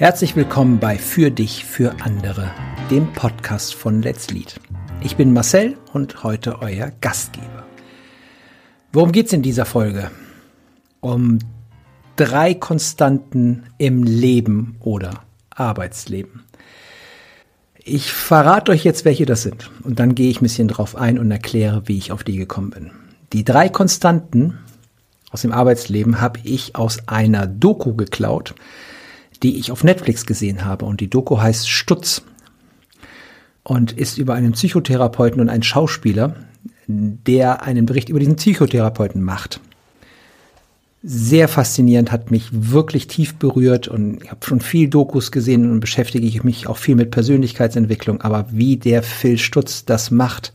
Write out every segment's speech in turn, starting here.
Herzlich willkommen bei Für dich, für andere, dem Podcast von Let's Lead. Ich bin Marcel und heute euer Gastgeber. Worum geht's in dieser Folge? Um drei Konstanten im Leben oder Arbeitsleben. Ich verrate euch jetzt, welche das sind. Und dann gehe ich ein bisschen drauf ein und erkläre, wie ich auf die gekommen bin. Die drei Konstanten aus dem Arbeitsleben habe ich aus einer Doku geklaut, die ich auf Netflix gesehen habe. Und die Doku heißt Stutz und ist über einen Psychotherapeuten und einen Schauspieler, der einen Bericht über diesen Psychotherapeuten macht. Sehr faszinierend, hat mich wirklich tief berührt und ich habe schon viel Dokus gesehen und beschäftige mich auch viel mit Persönlichkeitsentwicklung, aber wie der Phil Stutz das macht,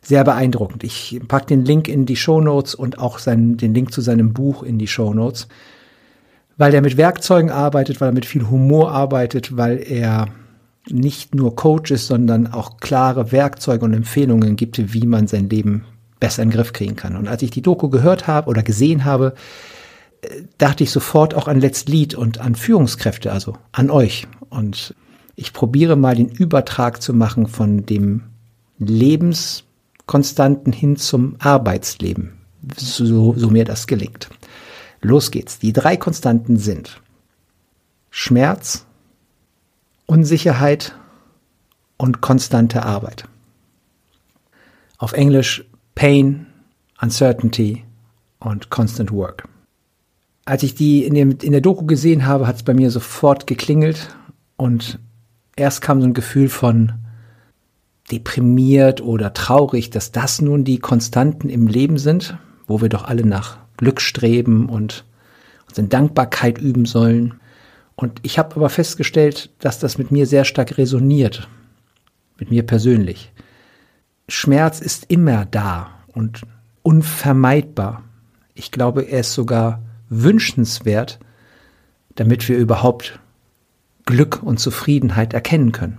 sehr beeindruckend. Ich packe den Link in die Show Notes und auch seinen, den Link zu seinem Buch in die Show Notes weil er mit Werkzeugen arbeitet, weil er mit viel Humor arbeitet, weil er nicht nur Coach ist, sondern auch klare Werkzeuge und Empfehlungen gibt, wie man sein Leben besser in den Griff kriegen kann. Und als ich die Doku gehört habe oder gesehen habe, äh, dachte ich sofort auch an Let's Lead und an Führungskräfte, also an euch. Und ich probiere mal den Übertrag zu machen von dem Lebenskonstanten hin zum Arbeitsleben, so, so mir das gelingt. Los geht's. Die drei Konstanten sind Schmerz, Unsicherheit und konstante Arbeit. Auf Englisch Pain, Uncertainty und Constant Work. Als ich die in, dem, in der Doku gesehen habe, hat es bei mir sofort geklingelt und erst kam so ein Gefühl von deprimiert oder traurig, dass das nun die Konstanten im Leben sind, wo wir doch alle nach Glück streben und uns in Dankbarkeit üben sollen. Und ich habe aber festgestellt, dass das mit mir sehr stark resoniert, mit mir persönlich. Schmerz ist immer da und unvermeidbar. Ich glaube, er ist sogar wünschenswert, damit wir überhaupt Glück und Zufriedenheit erkennen können.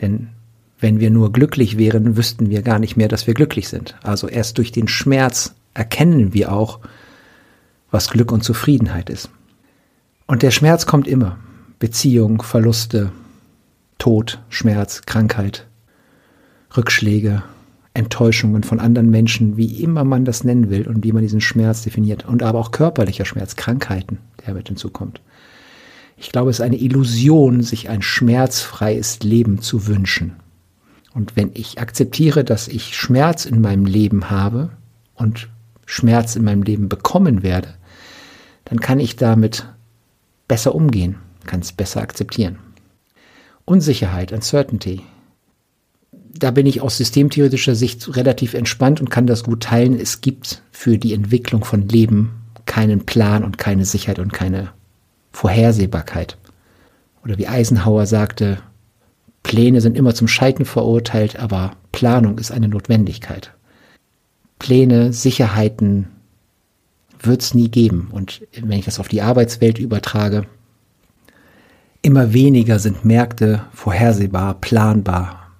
Denn wenn wir nur glücklich wären, wüssten wir gar nicht mehr, dass wir glücklich sind. Also erst durch den Schmerz erkennen wir auch, was Glück und Zufriedenheit ist. Und der Schmerz kommt immer. Beziehung, Verluste, Tod, Schmerz, Krankheit, Rückschläge, Enttäuschungen von anderen Menschen, wie immer man das nennen will und wie man diesen Schmerz definiert. Und aber auch körperlicher Schmerz, Krankheiten, der mit hinzukommt. Ich glaube, es ist eine Illusion, sich ein schmerzfreies Leben zu wünschen. Und wenn ich akzeptiere, dass ich Schmerz in meinem Leben habe und Schmerz in meinem Leben bekommen werde, dann kann ich damit besser umgehen, kann es besser akzeptieren. Unsicherheit, Uncertainty. Da bin ich aus systemtheoretischer Sicht relativ entspannt und kann das gut teilen. Es gibt für die Entwicklung von Leben keinen Plan und keine Sicherheit und keine Vorhersehbarkeit. Oder wie Eisenhower sagte, Pläne sind immer zum Scheitern verurteilt, aber Planung ist eine Notwendigkeit. Pläne, Sicherheiten wird es nie geben. Und wenn ich das auf die Arbeitswelt übertrage, immer weniger sind Märkte vorhersehbar, planbar,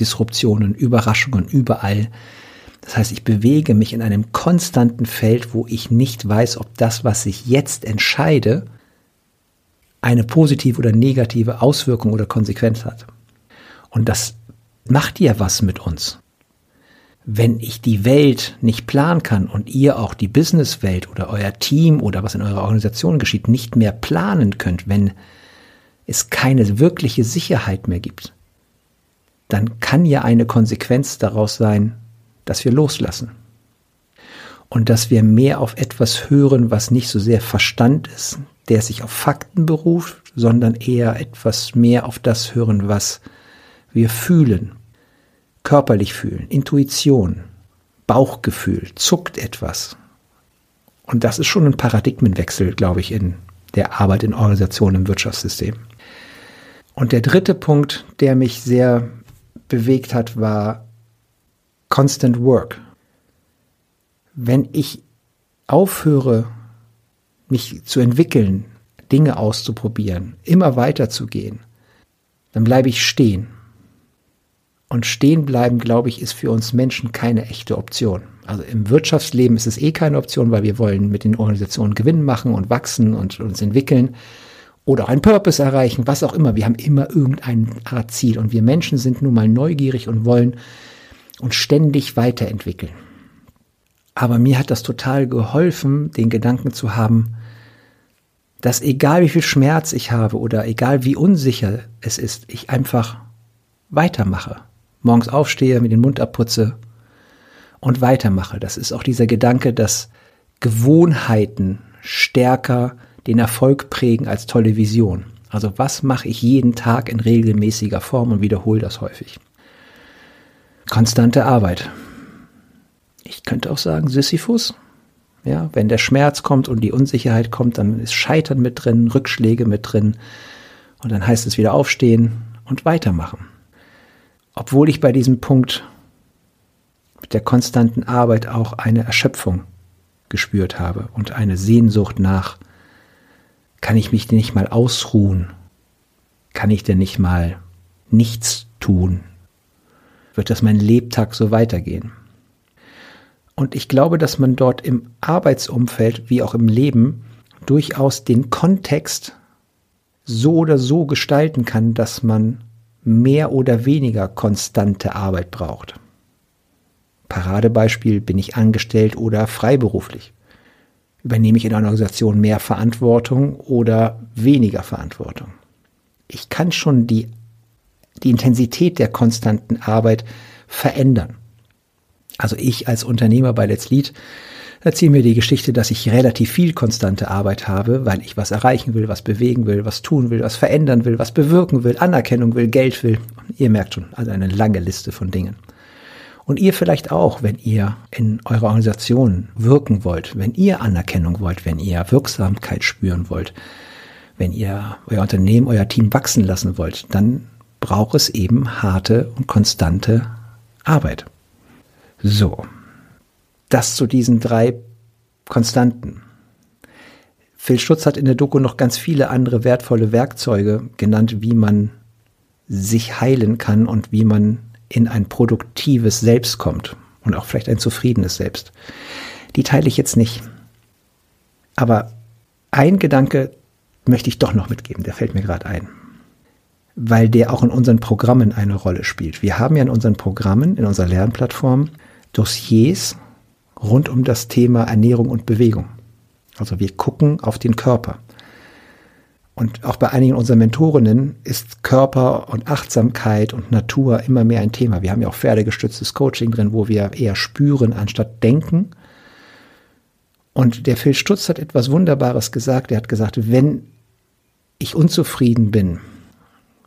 Disruptionen, Überraschungen überall. Das heißt, ich bewege mich in einem konstanten Feld, wo ich nicht weiß, ob das, was ich jetzt entscheide, eine positive oder negative Auswirkung oder Konsequenz hat. Und das macht ja was mit uns wenn ich die Welt nicht planen kann und ihr auch die Businesswelt oder euer Team oder was in eurer Organisation geschieht, nicht mehr planen könnt, wenn es keine wirkliche Sicherheit mehr gibt, dann kann ja eine Konsequenz daraus sein, dass wir loslassen. Und dass wir mehr auf etwas hören, was nicht so sehr Verstand ist, der sich auf Fakten beruft, sondern eher etwas mehr auf das hören, was wir fühlen, körperlich fühlen, Intuition, Bauchgefühl, zuckt etwas. Und das ist schon ein Paradigmenwechsel, glaube ich, in der Arbeit in Organisationen im Wirtschaftssystem. Und der dritte Punkt, der mich sehr bewegt hat, war Constant Work. Wenn ich aufhöre, mich zu entwickeln, Dinge auszuprobieren, immer weiterzugehen, dann bleibe ich stehen. Und stehen bleiben, glaube ich, ist für uns Menschen keine echte Option. Also im Wirtschaftsleben ist es eh keine Option, weil wir wollen mit den Organisationen Gewinn machen und wachsen und uns entwickeln. oder einen Purpose erreichen, was auch immer. Wir haben immer irgendein Art Ziel und wir Menschen sind nun mal neugierig und wollen uns ständig weiterentwickeln. Aber mir hat das total geholfen, den Gedanken zu haben, dass egal wie viel Schmerz ich habe oder egal wie unsicher es ist, ich einfach weitermache. Morgens aufstehe, mir den Mund abputze und weitermache. Das ist auch dieser Gedanke, dass Gewohnheiten stärker den Erfolg prägen als tolle Vision. Also was mache ich jeden Tag in regelmäßiger Form und wiederhole das häufig. Konstante Arbeit. Ich könnte auch sagen Sisyphus. Ja, wenn der Schmerz kommt und die Unsicherheit kommt, dann ist Scheitern mit drin, Rückschläge mit drin. Und dann heißt es wieder aufstehen und weitermachen. Obwohl ich bei diesem Punkt mit der konstanten Arbeit auch eine Erschöpfung gespürt habe und eine Sehnsucht nach kann ich mich denn nicht mal ausruhen? Kann ich denn nicht mal nichts tun? Wird das mein Lebtag so weitergehen? Und ich glaube, dass man dort im Arbeitsumfeld wie auch im Leben durchaus den Kontext so oder so gestalten kann, dass man mehr oder weniger konstante Arbeit braucht. Paradebeispiel bin ich angestellt oder freiberuflich übernehme ich in einer Organisation mehr Verantwortung oder weniger Verantwortung. Ich kann schon die, die Intensität der konstanten Arbeit verändern. Also ich als Unternehmer bei Let's Lead erzähle mir die Geschichte, dass ich relativ viel konstante Arbeit habe, weil ich was erreichen will, was bewegen will, was tun will, was verändern will, was bewirken will, Anerkennung will, Geld will. ihr merkt schon, also eine lange Liste von Dingen. Und ihr vielleicht auch, wenn ihr in eurer Organisation wirken wollt, wenn ihr Anerkennung wollt, wenn ihr Wirksamkeit spüren wollt, wenn ihr euer Unternehmen, euer Team wachsen lassen wollt, dann braucht es eben harte und konstante Arbeit. So, das zu diesen drei Konstanten. Phil Stutz hat in der Doku noch ganz viele andere wertvolle Werkzeuge genannt, wie man sich heilen kann und wie man in ein produktives Selbst kommt und auch vielleicht ein zufriedenes Selbst. Die teile ich jetzt nicht. Aber ein Gedanke möchte ich doch noch mitgeben, der fällt mir gerade ein. Weil der auch in unseren Programmen eine Rolle spielt. Wir haben ja in unseren Programmen, in unserer Lernplattform, Dossiers rund um das Thema Ernährung und Bewegung. Also wir gucken auf den Körper. Und auch bei einigen unserer Mentorinnen ist Körper und Achtsamkeit und Natur immer mehr ein Thema. Wir haben ja auch pferdegestütztes Coaching drin, wo wir eher spüren anstatt denken. Und der Phil Stutz hat etwas Wunderbares gesagt. Er hat gesagt, wenn ich unzufrieden bin,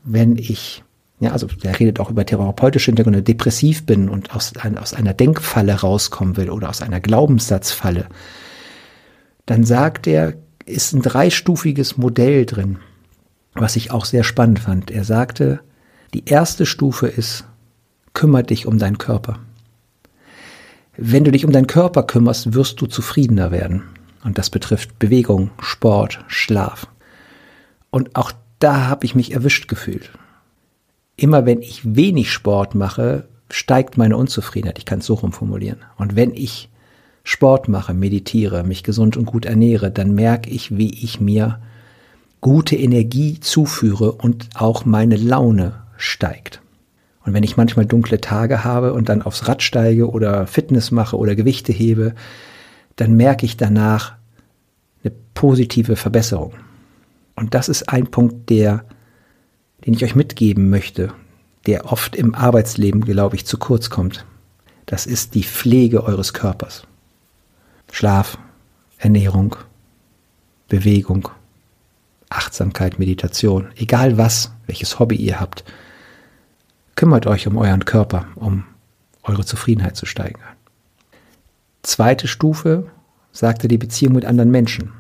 wenn ich, ja, also er redet auch über therapeutische Hintergründe, depressiv bin und aus, ein, aus einer Denkfalle rauskommen will oder aus einer Glaubenssatzfalle, dann sagt er, ist ein dreistufiges Modell drin, was ich auch sehr spannend fand. Er sagte, die erste Stufe ist, kümmere dich um deinen Körper. Wenn du dich um deinen Körper kümmerst, wirst du zufriedener werden. Und das betrifft Bewegung, Sport, Schlaf. Und auch da habe ich mich erwischt gefühlt. Immer wenn ich wenig Sport mache, steigt meine Unzufriedenheit. Ich kann es so rumformulieren. Und wenn ich Sport mache, meditiere, mich gesund und gut ernähre, dann merke ich, wie ich mir gute Energie zuführe und auch meine Laune steigt. Und wenn ich manchmal dunkle Tage habe und dann aufs Rad steige oder Fitness mache oder Gewichte hebe, dann merke ich danach eine positive Verbesserung. Und das ist ein Punkt, der, den ich euch mitgeben möchte, der oft im Arbeitsleben, glaube ich, zu kurz kommt. Das ist die Pflege eures Körpers. Schlaf, Ernährung, Bewegung, Achtsamkeit, Meditation, egal was, welches Hobby ihr habt, kümmert euch um euren Körper, um eure Zufriedenheit zu steigern. Zweite Stufe sagte die Beziehung mit anderen Menschen.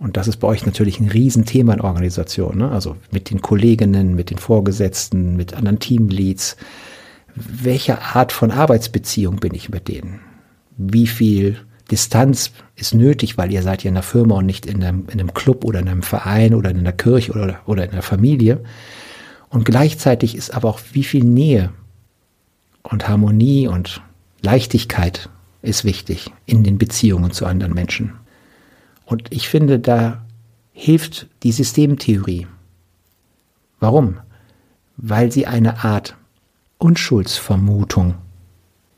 Und das ist bei euch natürlich ein Riesenthema in Organisationen, ne? also mit den Kolleginnen, mit den Vorgesetzten, mit anderen Teamleads. Welche Art von Arbeitsbeziehung bin ich mit denen? wie viel Distanz ist nötig, weil ihr seid ja in einer Firma und nicht in einem, in einem Club oder in einem Verein oder in einer Kirche oder, oder in einer Familie. Und gleichzeitig ist aber auch wie viel Nähe und Harmonie und Leichtigkeit ist wichtig in den Beziehungen zu anderen Menschen. Und ich finde, da hilft die Systemtheorie. Warum? Weil sie eine Art Unschuldsvermutung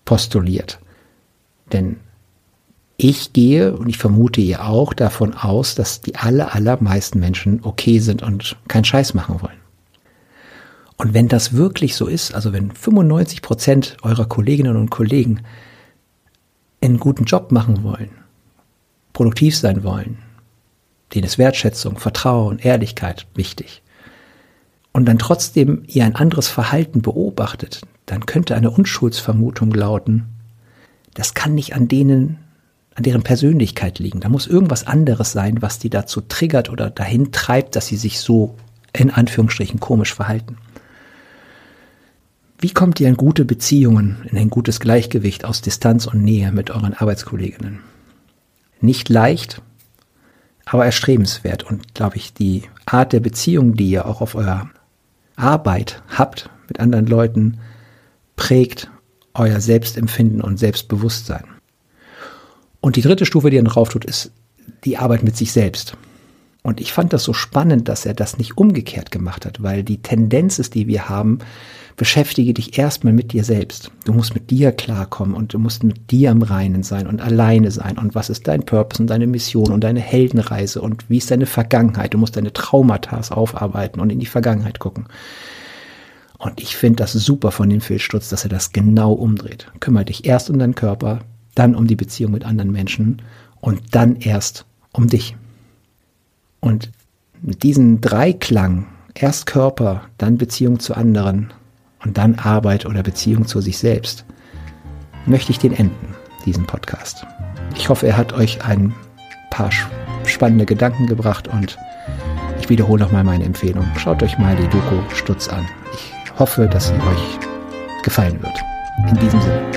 postuliert. Denn ich gehe und ich vermute ihr auch davon aus, dass die aller, allermeisten Menschen okay sind und keinen Scheiß machen wollen. Und wenn das wirklich so ist, also wenn 95 Prozent eurer Kolleginnen und Kollegen einen guten Job machen wollen, produktiv sein wollen, denen ist Wertschätzung, Vertrauen, Ehrlichkeit wichtig, und dann trotzdem ihr ein anderes Verhalten beobachtet, dann könnte eine Unschuldsvermutung lauten, das kann nicht an denen, an deren Persönlichkeit liegen. Da muss irgendwas anderes sein, was die dazu triggert oder dahin treibt, dass sie sich so in Anführungsstrichen komisch verhalten. Wie kommt ihr in gute Beziehungen, in ein gutes Gleichgewicht aus Distanz und Nähe mit euren Arbeitskolleginnen? Nicht leicht, aber erstrebenswert und, glaube ich, die Art der Beziehung, die ihr auch auf eurer Arbeit habt mit anderen Leuten, prägt euer Selbstempfinden und Selbstbewusstsein. Und die dritte Stufe, die er drauf tut, ist die Arbeit mit sich selbst. Und ich fand das so spannend, dass er das nicht umgekehrt gemacht hat, weil die Tendenz ist, die wir haben, beschäftige dich erstmal mit dir selbst. Du musst mit dir klarkommen und du musst mit dir im Reinen sein und alleine sein. Und was ist dein Purpose und deine Mission und deine Heldenreise und wie ist deine Vergangenheit? Du musst deine Traumata aufarbeiten und in die Vergangenheit gucken. Und ich finde das super von dem Filzstutz, dass er das genau umdreht. Kümmere dich erst um deinen Körper, dann um die Beziehung mit anderen Menschen und dann erst um dich. Und mit diesem Dreiklang, erst Körper, dann Beziehung zu anderen und dann Arbeit oder Beziehung zu sich selbst, möchte ich den enden, diesen Podcast. Ich hoffe, er hat euch ein paar spannende Gedanken gebracht und ich wiederhole nochmal meine Empfehlung. Schaut euch mal die Doku Stutz an. Ich hoffe, dass sie euch gefallen wird. In diesem Sinne.